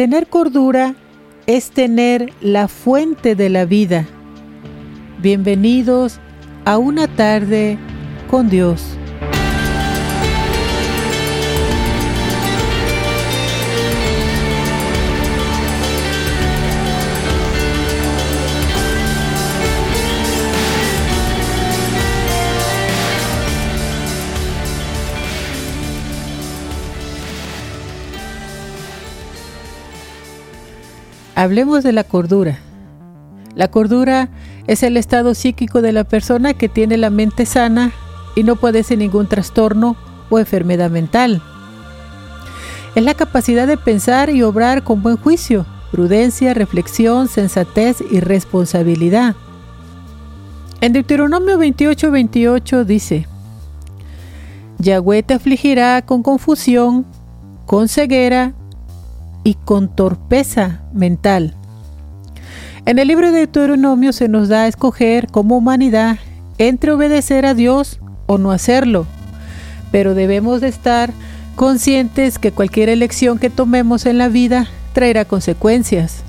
Tener cordura es tener la fuente de la vida. Bienvenidos a una tarde con Dios. Hablemos de la cordura. La cordura es el estado psíquico de la persona que tiene la mente sana y no padece ningún trastorno o enfermedad mental. Es la capacidad de pensar y obrar con buen juicio, prudencia, reflexión, sensatez y responsabilidad. En Deuteronomio 28:28 28 dice, Yahweh te afligirá con confusión, con ceguera y con torpeza mental. En el libro de Deuteronomio se nos da a escoger como humanidad entre obedecer a Dios o no hacerlo, pero debemos de estar conscientes que cualquier elección que tomemos en la vida traerá consecuencias.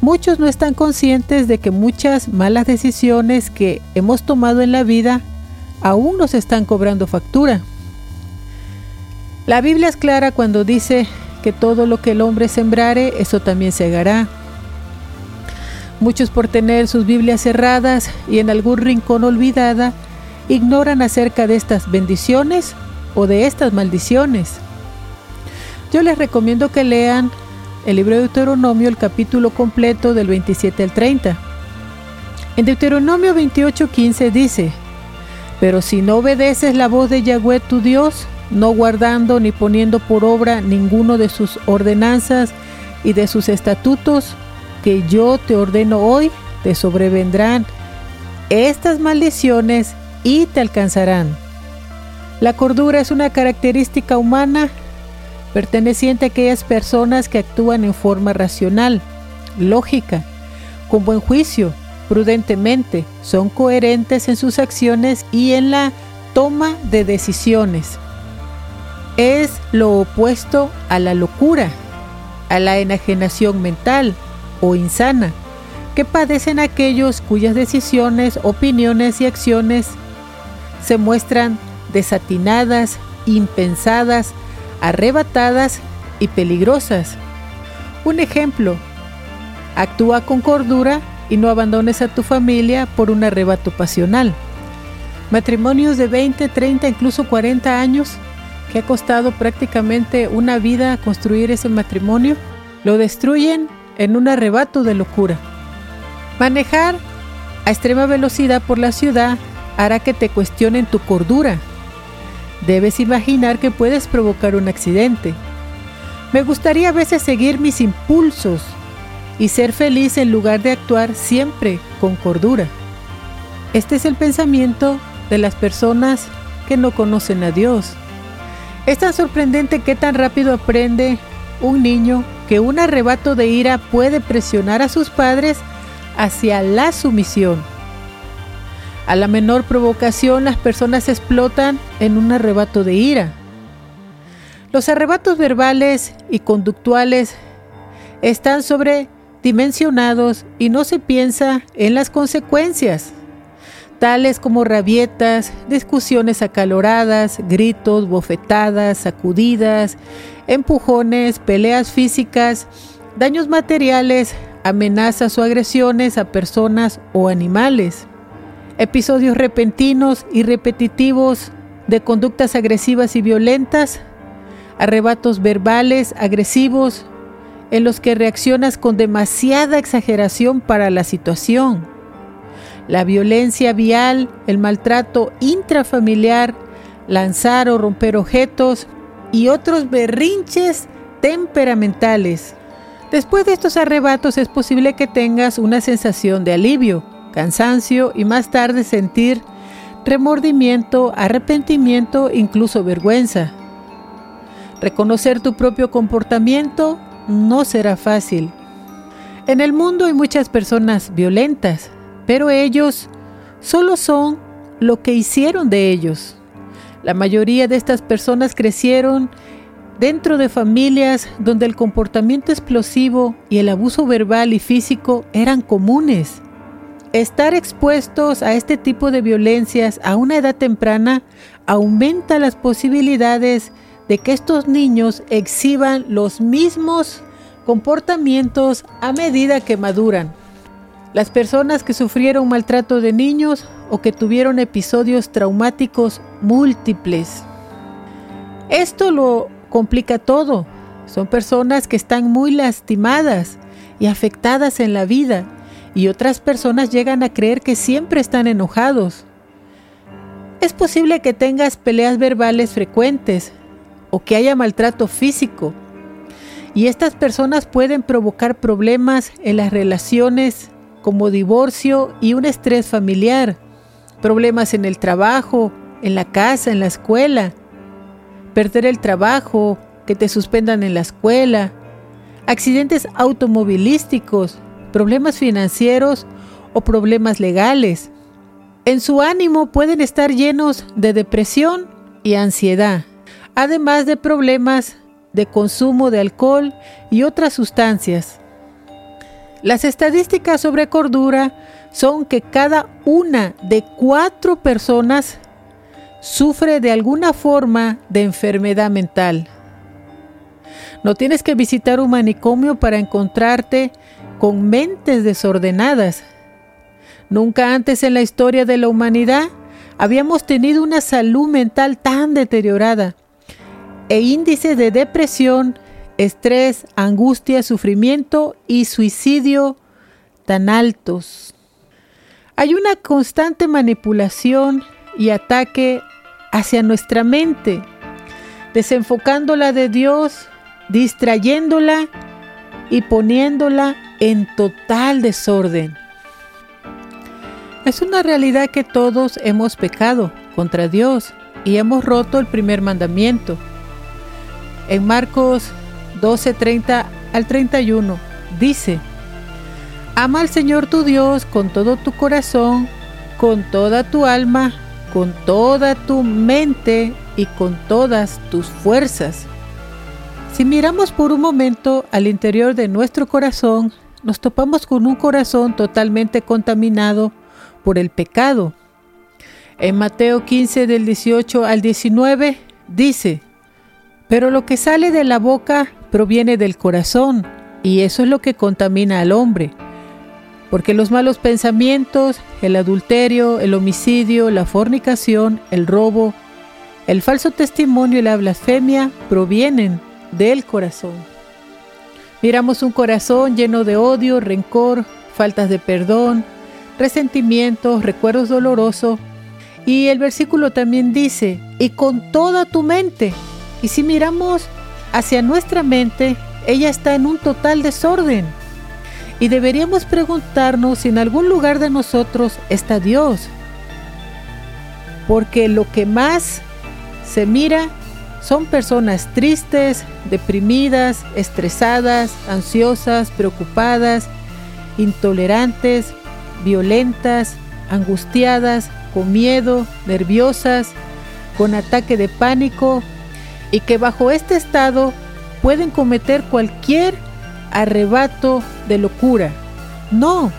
Muchos no están conscientes de que muchas malas decisiones que hemos tomado en la vida aún nos están cobrando factura. La Biblia es clara cuando dice que todo lo que el hombre sembrare, eso también segará. Muchos por tener sus Biblias cerradas y en algún rincón olvidada, ignoran acerca de estas bendiciones o de estas maldiciones. Yo les recomiendo que lean el libro de Deuteronomio, el capítulo completo del 27 al 30. En Deuteronomio 28:15 dice, Pero si no obedeces la voz de Yahweh tu Dios, no guardando ni poniendo por obra ninguno de sus ordenanzas y de sus estatutos que yo te ordeno hoy, te sobrevendrán estas maldiciones y te alcanzarán. La cordura es una característica humana perteneciente a aquellas personas que actúan en forma racional, lógica, con buen juicio, prudentemente, son coherentes en sus acciones y en la toma de decisiones es lo opuesto a la locura, a la enajenación mental o insana, que padecen aquellos cuyas decisiones, opiniones y acciones se muestran desatinadas, impensadas, arrebatadas y peligrosas. Un ejemplo, actúa con cordura y no abandones a tu familia por un arrebato pasional. Matrimonios de 20, 30, incluso 40 años que ha costado prácticamente una vida construir ese matrimonio, lo destruyen en un arrebato de locura. Manejar a extrema velocidad por la ciudad hará que te cuestionen tu cordura. Debes imaginar que puedes provocar un accidente. Me gustaría a veces seguir mis impulsos y ser feliz en lugar de actuar siempre con cordura. Este es el pensamiento de las personas que no conocen a Dios. Es tan sorprendente que tan rápido aprende un niño que un arrebato de ira puede presionar a sus padres hacia la sumisión. A la menor provocación las personas explotan en un arrebato de ira. Los arrebatos verbales y conductuales están sobredimensionados y no se piensa en las consecuencias tales como rabietas, discusiones acaloradas, gritos, bofetadas, sacudidas, empujones, peleas físicas, daños materiales, amenazas o agresiones a personas o animales, episodios repentinos y repetitivos de conductas agresivas y violentas, arrebatos verbales agresivos en los que reaccionas con demasiada exageración para la situación la violencia vial, el maltrato intrafamiliar, lanzar o romper objetos y otros berrinches temperamentales. Después de estos arrebatos es posible que tengas una sensación de alivio, cansancio y más tarde sentir remordimiento, arrepentimiento, incluso vergüenza. Reconocer tu propio comportamiento no será fácil. En el mundo hay muchas personas violentas, pero ellos solo son lo que hicieron de ellos. La mayoría de estas personas crecieron dentro de familias donde el comportamiento explosivo y el abuso verbal y físico eran comunes. Estar expuestos a este tipo de violencias a una edad temprana aumenta las posibilidades de que estos niños exhiban los mismos comportamientos a medida que maduran. Las personas que sufrieron maltrato de niños o que tuvieron episodios traumáticos múltiples. Esto lo complica todo. Son personas que están muy lastimadas y afectadas en la vida y otras personas llegan a creer que siempre están enojados. Es posible que tengas peleas verbales frecuentes o que haya maltrato físico y estas personas pueden provocar problemas en las relaciones como divorcio y un estrés familiar, problemas en el trabajo, en la casa, en la escuela, perder el trabajo, que te suspendan en la escuela, accidentes automovilísticos, problemas financieros o problemas legales. En su ánimo pueden estar llenos de depresión y ansiedad, además de problemas de consumo de alcohol y otras sustancias. Las estadísticas sobre cordura son que cada una de cuatro personas sufre de alguna forma de enfermedad mental. No tienes que visitar un manicomio para encontrarte con mentes desordenadas. Nunca antes en la historia de la humanidad habíamos tenido una salud mental tan deteriorada e índices de depresión, estrés, angustia, sufrimiento y suicidio tan altos. Hay una constante manipulación y ataque hacia nuestra mente, desenfocándola de Dios, distrayéndola y poniéndola en total desorden. Es una realidad que todos hemos pecado contra Dios y hemos roto el primer mandamiento en Marcos 12:30 al 31 dice, Ama al Señor tu Dios con todo tu corazón, con toda tu alma, con toda tu mente y con todas tus fuerzas. Si miramos por un momento al interior de nuestro corazón, nos topamos con un corazón totalmente contaminado por el pecado. En Mateo 15 del 18 al 19 dice, pero lo que sale de la boca proviene del corazón, y eso es lo que contamina al hombre. Porque los malos pensamientos, el adulterio, el homicidio, la fornicación, el robo, el falso testimonio y la blasfemia provienen del corazón. Miramos un corazón lleno de odio, rencor, faltas de perdón, resentimientos, recuerdos dolorosos. Y el versículo también dice, y con toda tu mente y si miramos hacia nuestra mente, ella está en un total desorden. Y deberíamos preguntarnos si en algún lugar de nosotros está Dios. Porque lo que más se mira son personas tristes, deprimidas, estresadas, ansiosas, preocupadas, intolerantes, violentas, angustiadas, con miedo, nerviosas, con ataque de pánico, y que bajo este estado pueden cometer cualquier arrebato de locura. No,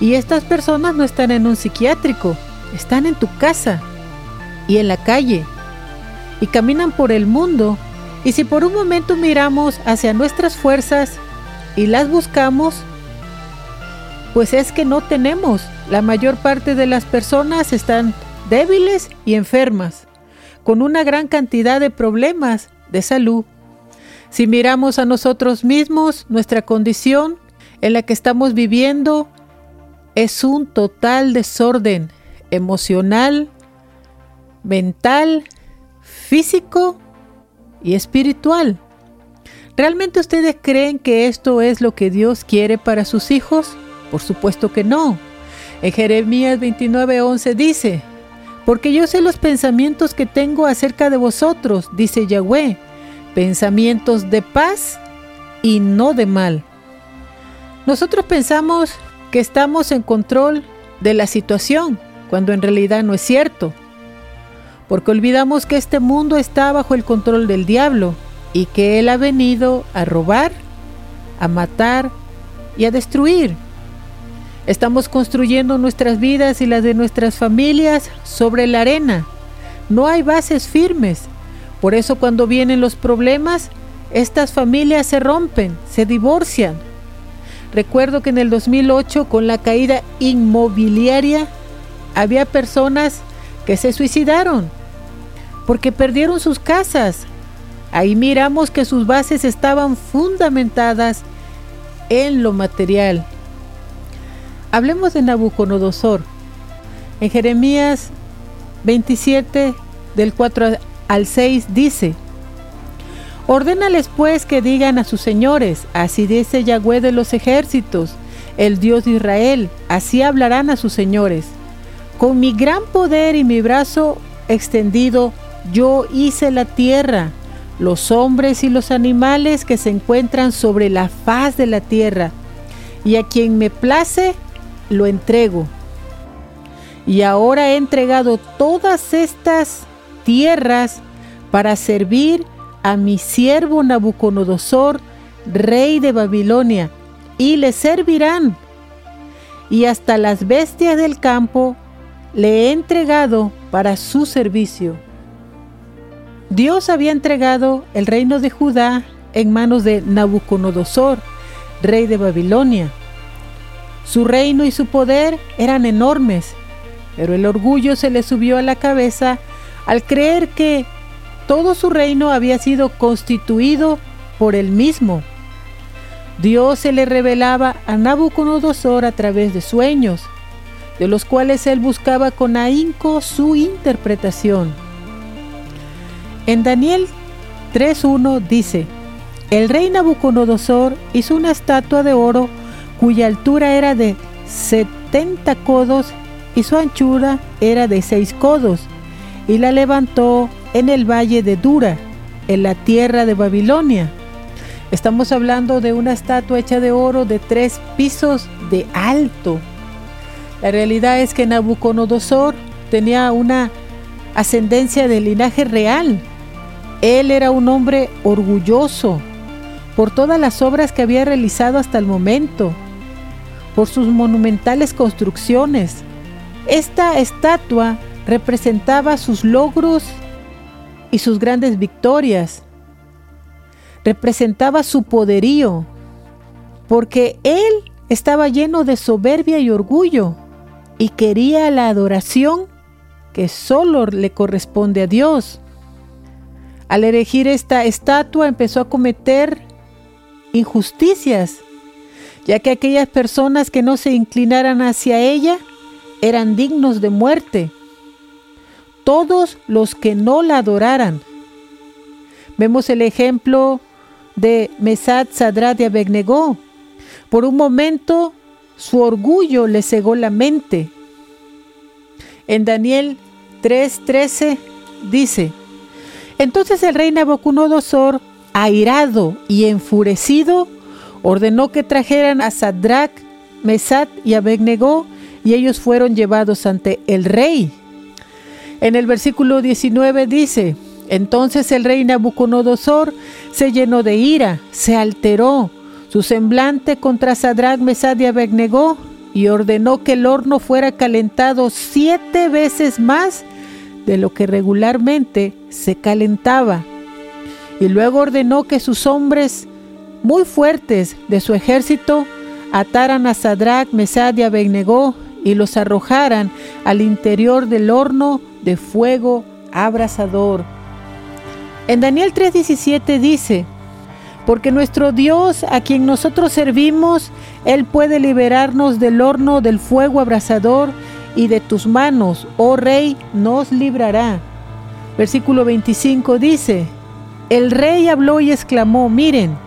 y estas personas no están en un psiquiátrico, están en tu casa y en la calle y caminan por el mundo. Y si por un momento miramos hacia nuestras fuerzas y las buscamos, pues es que no tenemos. La mayor parte de las personas están débiles y enfermas con una gran cantidad de problemas de salud. Si miramos a nosotros mismos, nuestra condición en la que estamos viviendo es un total desorden emocional, mental, físico y espiritual. ¿Realmente ustedes creen que esto es lo que Dios quiere para sus hijos? Por supuesto que no. En Jeremías 29:11 dice, porque yo sé los pensamientos que tengo acerca de vosotros, dice Yahweh, pensamientos de paz y no de mal. Nosotros pensamos que estamos en control de la situación, cuando en realidad no es cierto, porque olvidamos que este mundo está bajo el control del diablo y que Él ha venido a robar, a matar y a destruir. Estamos construyendo nuestras vidas y las de nuestras familias sobre la arena. No hay bases firmes. Por eso cuando vienen los problemas, estas familias se rompen, se divorcian. Recuerdo que en el 2008, con la caída inmobiliaria, había personas que se suicidaron porque perdieron sus casas. Ahí miramos que sus bases estaban fundamentadas en lo material, Hablemos de Nabucodonosor. En Jeremías 27, del 4 al 6, dice, Ordénales pues que digan a sus señores, así dice Yahweh de los ejércitos, el Dios de Israel, así hablarán a sus señores. Con mi gran poder y mi brazo extendido, yo hice la tierra, los hombres y los animales que se encuentran sobre la faz de la tierra, y a quien me place, lo entrego. Y ahora he entregado todas estas tierras para servir a mi siervo Nabucodonosor, rey de Babilonia, y le servirán. Y hasta las bestias del campo le he entregado para su servicio. Dios había entregado el reino de Judá en manos de Nabucodonosor, rey de Babilonia. Su reino y su poder eran enormes, pero el orgullo se le subió a la cabeza al creer que todo su reino había sido constituido por él mismo. Dios se le revelaba a Nabucodonosor a través de sueños, de los cuales él buscaba con ahínco su interpretación. En Daniel 3.1 dice, el rey Nabucodonosor hizo una estatua de oro cuya altura era de 70 codos y su anchura era de 6 codos, y la levantó en el valle de Dura, en la tierra de Babilonia. Estamos hablando de una estatua hecha de oro de tres pisos de alto. La realidad es que Nabucodonosor tenía una ascendencia de linaje real. Él era un hombre orgulloso por todas las obras que había realizado hasta el momento por sus monumentales construcciones. Esta estatua representaba sus logros y sus grandes victorias. Representaba su poderío, porque él estaba lleno de soberbia y orgullo y quería la adoración que solo le corresponde a Dios. Al elegir esta estatua empezó a cometer injusticias ya que aquellas personas que no se inclinaran hacia ella eran dignos de muerte. Todos los que no la adoraran. Vemos el ejemplo de Mesad Sadrat de Abednego. Por un momento su orgullo le cegó la mente. En Daniel 3:13 dice: Entonces el rey Nabucodonosor, airado y enfurecido, ordenó que trajeran a Sadrach, Mesat y Abednego, y ellos fueron llevados ante el rey. En el versículo 19 dice, entonces el rey Nabucodonosor se llenó de ira, se alteró su semblante contra Sadrach, Mesad y Abednego y ordenó que el horno fuera calentado siete veces más de lo que regularmente se calentaba. Y luego ordenó que sus hombres muy fuertes de su ejército ataran a Sadrach, Mesad y Abednego y los arrojaran al interior del horno de fuego abrasador. En Daniel 3:17 dice, porque nuestro Dios a quien nosotros servimos, Él puede liberarnos del horno del fuego abrasador y de tus manos, oh rey, nos librará. Versículo 25 dice, el rey habló y exclamó, miren,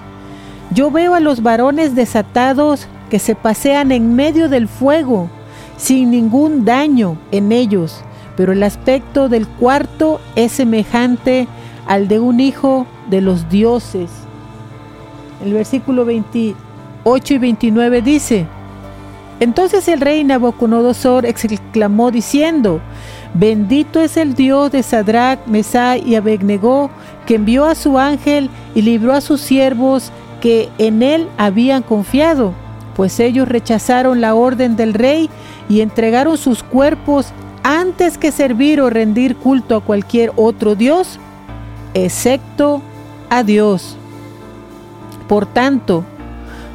yo veo a los varones desatados que se pasean en medio del fuego, sin ningún daño en ellos, pero el aspecto del cuarto es semejante al de un hijo de los dioses. El versículo 28 y 29 dice, Entonces el rey Nabucodonosor exclamó diciendo, Bendito es el Dios de Sadrach, Mesach y Abednego, que envió a su ángel y libró a sus siervos que en él habían confiado, pues ellos rechazaron la orden del rey y entregaron sus cuerpos antes que servir o rendir culto a cualquier otro Dios, excepto a Dios. Por tanto,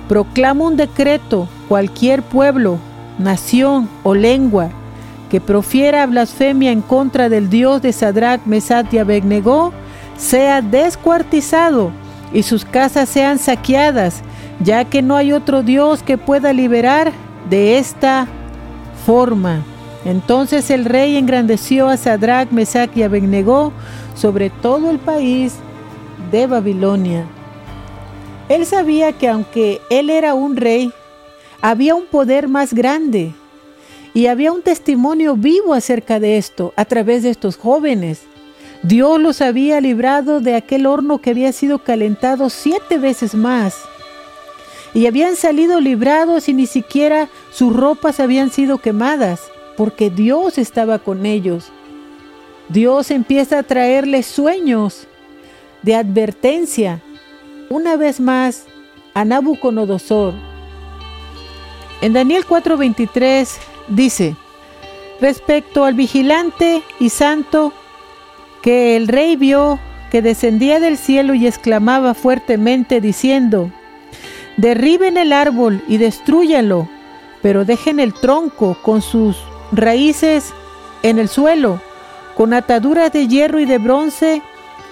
proclamo un decreto, cualquier pueblo, nación o lengua que profiera blasfemia en contra del Dios de Sadrach, Mesach y Abednego, sea descuartizado y sus casas sean saqueadas, ya que no hay otro Dios que pueda liberar de esta forma. Entonces el rey engrandeció a Sadrach, Mesach y Abednego sobre todo el país de Babilonia. Él sabía que aunque él era un rey, había un poder más grande y había un testimonio vivo acerca de esto a través de estos jóvenes. Dios los había librado de aquel horno que había sido calentado siete veces más. Y habían salido librados y ni siquiera sus ropas habían sido quemadas, porque Dios estaba con ellos. Dios empieza a traerles sueños de advertencia, una vez más, a Nabucodonosor. En Daniel 4:23 dice, respecto al vigilante y santo, que el rey vio que descendía del cielo y exclamaba fuertemente diciendo, derriben el árbol y destruyanlo, pero dejen el tronco con sus raíces en el suelo, con ataduras de hierro y de bronce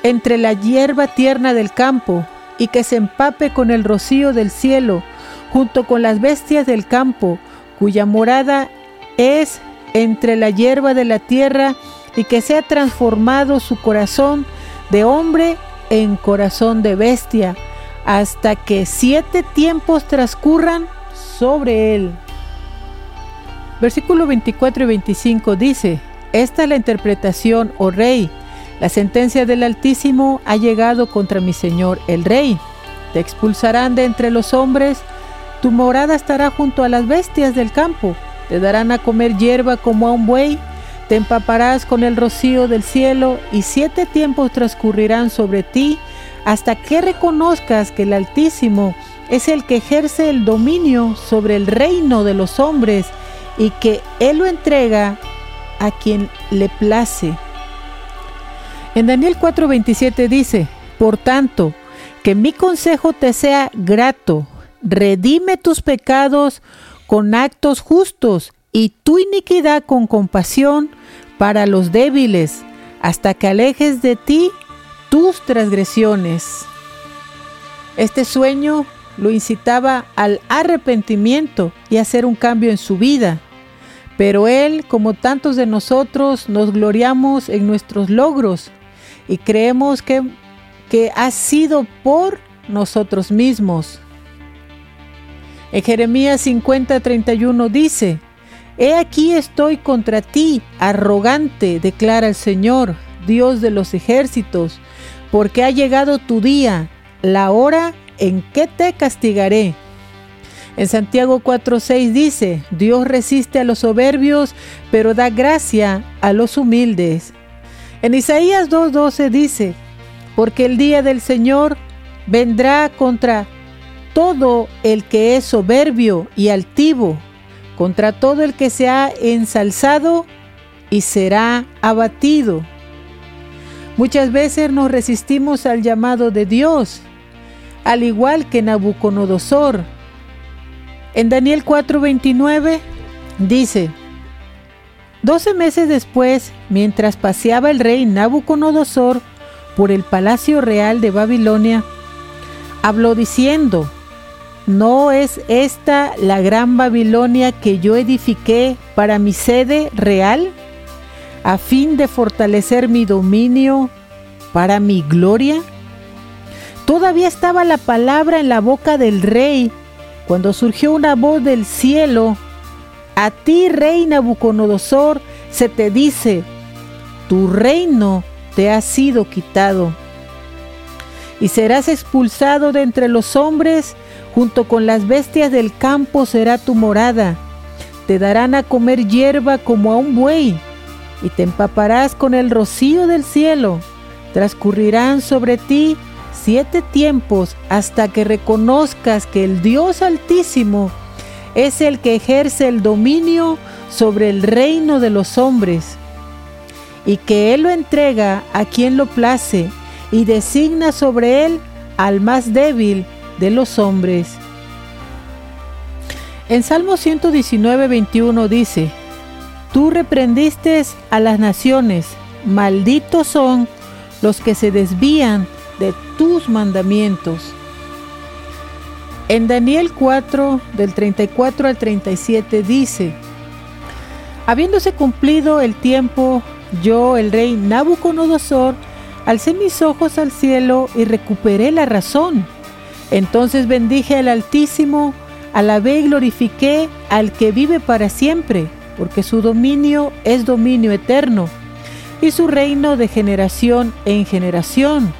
entre la hierba tierna del campo, y que se empape con el rocío del cielo, junto con las bestias del campo, cuya morada es entre la hierba de la tierra y que sea transformado su corazón de hombre en corazón de bestia, hasta que siete tiempos transcurran sobre él. Versículo 24 y 25 dice, Esta es la interpretación, oh rey, la sentencia del Altísimo ha llegado contra mi Señor el rey. Te expulsarán de entre los hombres, tu morada estará junto a las bestias del campo, te darán a comer hierba como a un buey, te empaparás con el rocío del cielo y siete tiempos transcurrirán sobre ti hasta que reconozcas que el Altísimo es el que ejerce el dominio sobre el reino de los hombres y que Él lo entrega a quien le place. En Daniel 4:27 dice, por tanto, que mi consejo te sea grato, redime tus pecados con actos justos y tu iniquidad con compasión para los débiles, hasta que alejes de ti tus transgresiones. Este sueño lo incitaba al arrepentimiento y a hacer un cambio en su vida. Pero él, como tantos de nosotros, nos gloriamos en nuestros logros y creemos que, que ha sido por nosotros mismos. En Jeremías 50:31 dice, He aquí estoy contra ti, arrogante, declara el Señor, Dios de los ejércitos, porque ha llegado tu día, la hora en que te castigaré. En Santiago 4:6 dice, Dios resiste a los soberbios, pero da gracia a los humildes. En Isaías 2:12 dice, porque el día del Señor vendrá contra todo el que es soberbio y altivo, contra todo el que se ha ensalzado y será abatido. Muchas veces nos resistimos al llamado de Dios, al igual que Nabucodonosor. En Daniel 4:29 dice, Doce meses después, mientras paseaba el rey Nabucodonosor por el palacio real de Babilonia, habló diciendo, ¿No es esta la gran Babilonia que yo edifiqué para mi sede real, a fin de fortalecer mi dominio para mi gloria? Todavía estaba la palabra en la boca del rey cuando surgió una voz del cielo. A ti, rey Nabucodonosor, se te dice, tu reino te ha sido quitado y serás expulsado de entre los hombres, junto con las bestias del campo será tu morada, te darán a comer hierba como a un buey, y te empaparás con el rocío del cielo. Transcurrirán sobre ti siete tiempos hasta que reconozcas que el Dios Altísimo es el que ejerce el dominio sobre el reino de los hombres, y que Él lo entrega a quien lo place y designa sobre Él al más débil de los hombres. En Salmo 119, 21 dice, Tú reprendiste a las naciones, malditos son los que se desvían de tus mandamientos. En Daniel 4, del 34 al 37 dice, Habiéndose cumplido el tiempo, yo, el rey Nabucodonosor, alcé mis ojos al cielo y recuperé la razón. Entonces bendije al Altísimo, alabé y glorifiqué al que vive para siempre, porque su dominio es dominio eterno y su reino de generación en generación.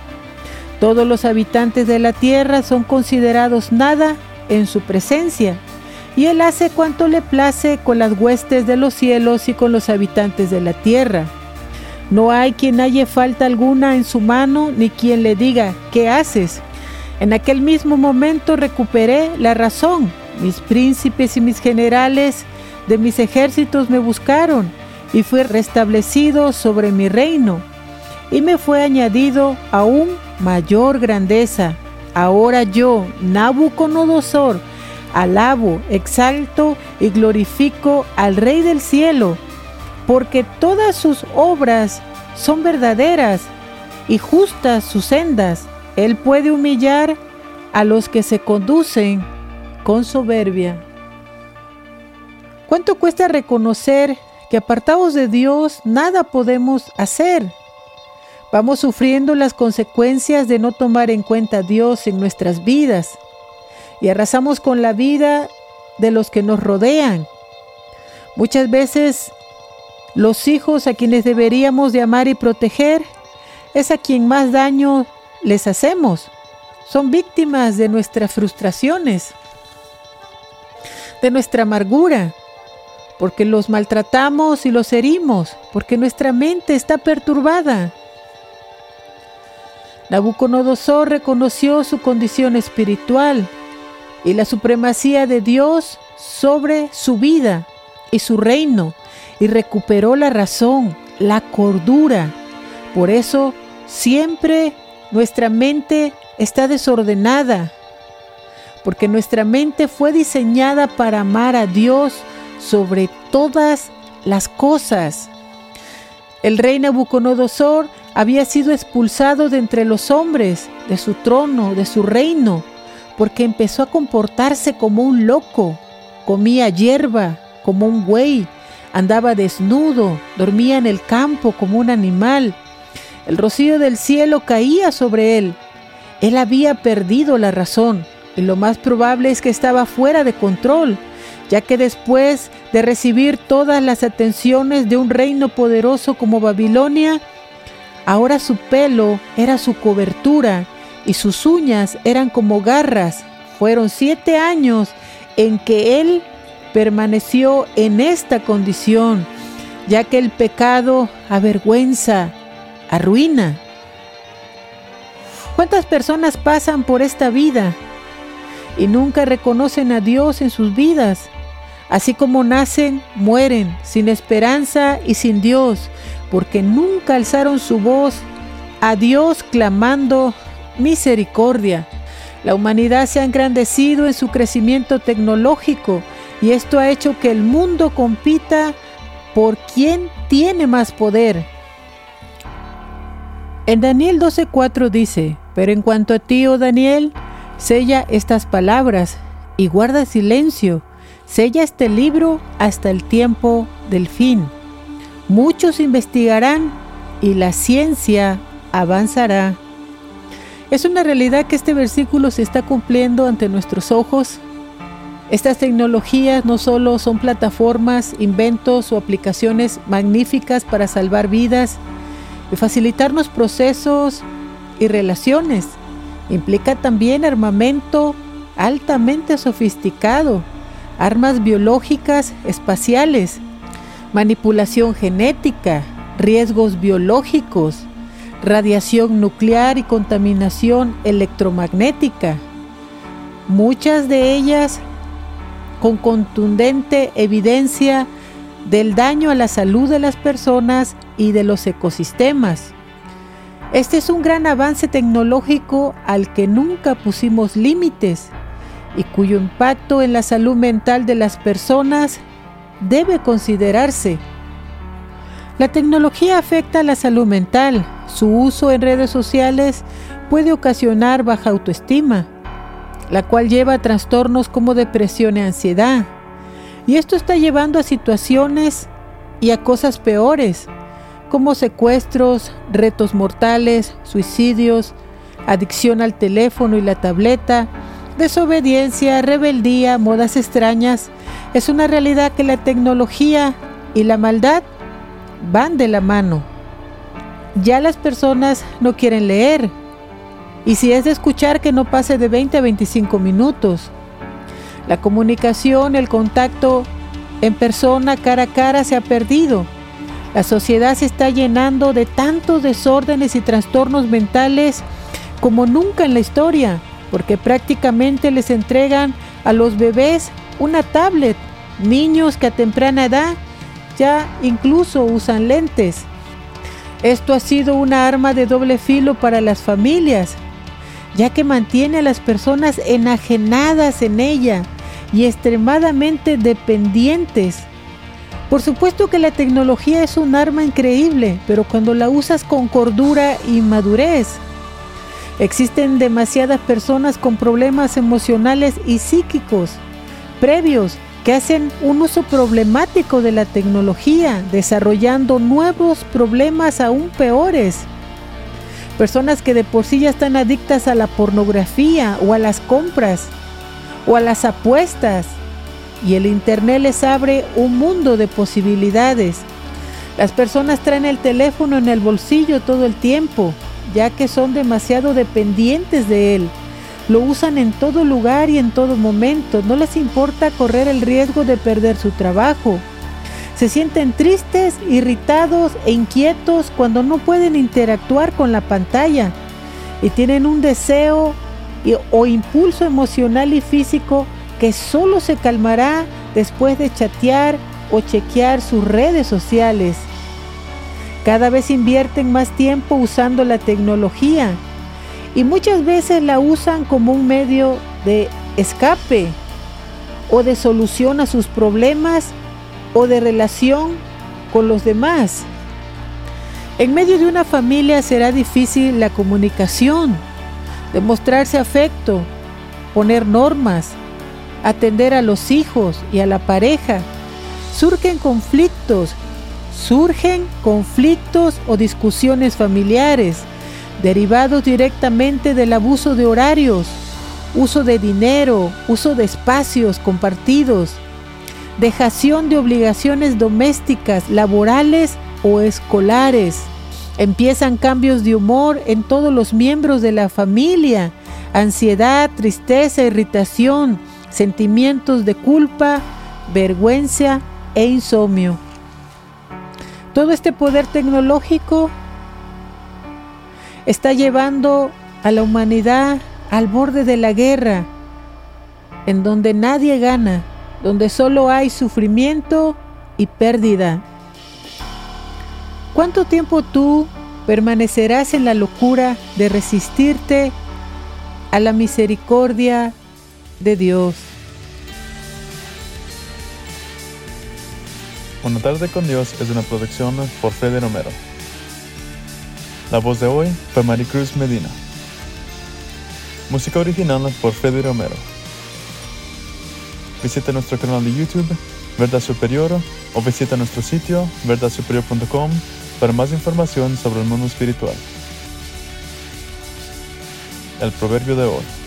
Todos los habitantes de la tierra son considerados nada en su presencia, y Él hace cuanto le place con las huestes de los cielos y con los habitantes de la tierra. No hay quien halle falta alguna en su mano, ni quien le diga, ¿qué haces? En aquel mismo momento recuperé la razón. Mis príncipes y mis generales de mis ejércitos me buscaron, y fui restablecido sobre mi reino, y me fue añadido aún mayor grandeza. Ahora yo, Nabucodonosor, alabo, exalto y glorifico al Rey del cielo, porque todas sus obras son verdaderas y justas sus sendas. Él puede humillar a los que se conducen con soberbia. ¿Cuánto cuesta reconocer que apartados de Dios nada podemos hacer? Vamos sufriendo las consecuencias de no tomar en cuenta a Dios en nuestras vidas y arrasamos con la vida de los que nos rodean. Muchas veces los hijos a quienes deberíamos de amar y proteger es a quien más daño les hacemos. Son víctimas de nuestras frustraciones, de nuestra amargura, porque los maltratamos y los herimos, porque nuestra mente está perturbada. Nabucodonosor reconoció su condición espiritual y la supremacía de Dios sobre su vida y su reino y recuperó la razón, la cordura. Por eso siempre nuestra mente está desordenada, porque nuestra mente fue diseñada para amar a Dios sobre todas las cosas. El rey Nabucodonosor había sido expulsado de entre los hombres, de su trono, de su reino, porque empezó a comportarse como un loco, comía hierba como un buey, andaba desnudo, dormía en el campo como un animal. El rocío del cielo caía sobre él. Él había perdido la razón y lo más probable es que estaba fuera de control, ya que después de recibir todas las atenciones de un reino poderoso como Babilonia, Ahora su pelo era su cobertura y sus uñas eran como garras. Fueron siete años en que él permaneció en esta condición, ya que el pecado avergüenza, arruina. ¿Cuántas personas pasan por esta vida y nunca reconocen a Dios en sus vidas? Así como nacen, mueren, sin esperanza y sin Dios, porque nunca alzaron su voz a Dios clamando misericordia. La humanidad se ha engrandecido en su crecimiento tecnológico y esto ha hecho que el mundo compita por quién tiene más poder. En Daniel 12:4 dice, pero en cuanto a ti, oh Daniel, sella estas palabras y guarda silencio, sella este libro hasta el tiempo del fin. Muchos investigarán y la ciencia avanzará. Es una realidad que este versículo se está cumpliendo ante nuestros ojos. Estas tecnologías no solo son plataformas, inventos o aplicaciones magníficas para salvar vidas y facilitarnos procesos y relaciones. Implica también armamento altamente sofisticado armas biológicas espaciales, manipulación genética, riesgos biológicos, radiación nuclear y contaminación electromagnética. Muchas de ellas con contundente evidencia del daño a la salud de las personas y de los ecosistemas. Este es un gran avance tecnológico al que nunca pusimos límites y cuyo impacto en la salud mental de las personas debe considerarse. La tecnología afecta a la salud mental. Su uso en redes sociales puede ocasionar baja autoestima, la cual lleva a trastornos como depresión y ansiedad. Y esto está llevando a situaciones y a cosas peores, como secuestros, retos mortales, suicidios, adicción al teléfono y la tableta, desobediencia, rebeldía, modas extrañas. Es una realidad que la tecnología y la maldad van de la mano. Ya las personas no quieren leer, y si es de escuchar que no pase de 20 a 25 minutos. La comunicación, el contacto en persona, cara a cara, se ha perdido. La sociedad se está llenando de tantos desórdenes y trastornos mentales como nunca en la historia, porque prácticamente les entregan a los bebés una tablet, niños que a temprana edad ya incluso usan lentes. Esto ha sido una arma de doble filo para las familias, ya que mantiene a las personas enajenadas en ella y extremadamente dependientes. Por supuesto que la tecnología es un arma increíble, pero cuando la usas con cordura y madurez, existen demasiadas personas con problemas emocionales y psíquicos previos que hacen un uso problemático de la tecnología, desarrollando nuevos problemas aún peores personas que de por sí ya están adictas a la pornografía o a las compras o a las apuestas. Y el Internet les abre un mundo de posibilidades. Las personas traen el teléfono en el bolsillo todo el tiempo, ya que son demasiado dependientes de él. Lo usan en todo lugar y en todo momento. No les importa correr el riesgo de perder su trabajo se sienten tristes, irritados e inquietos cuando no pueden interactuar con la pantalla y tienen un deseo o impulso emocional y físico que solo se calmará después de chatear o chequear sus redes sociales. Cada vez invierten más tiempo usando la tecnología y muchas veces la usan como un medio de escape o de solución a sus problemas o de relación con los demás. En medio de una familia será difícil la comunicación, demostrarse afecto, poner normas, atender a los hijos y a la pareja. Surgen conflictos, surgen conflictos o discusiones familiares derivados directamente del abuso de horarios, uso de dinero, uso de espacios compartidos, dejación de obligaciones domésticas, laborales o escolares. Empiezan cambios de humor en todos los miembros de la familia, ansiedad, tristeza, irritación, sentimientos de culpa, vergüenza e insomnio. Todo este poder tecnológico está llevando a la humanidad al borde de la guerra, en donde nadie gana, donde solo hay sufrimiento y pérdida. ¿Cuánto tiempo tú permanecerás en la locura de resistirte a la misericordia de Dios? Una tarde con Dios es una producción por Fede Romero. La voz de hoy fue Maricruz Medina. Música original por Fede Romero. Visita nuestro canal de YouTube, Verdad Superior, o visita nuestro sitio, verdadsuperior.com, para más información sobre el mundo espiritual. El proverbio de hoy.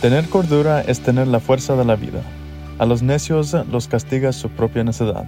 Tener cordura es tener la fuerza de la vida. A los necios los castiga su propia necedad.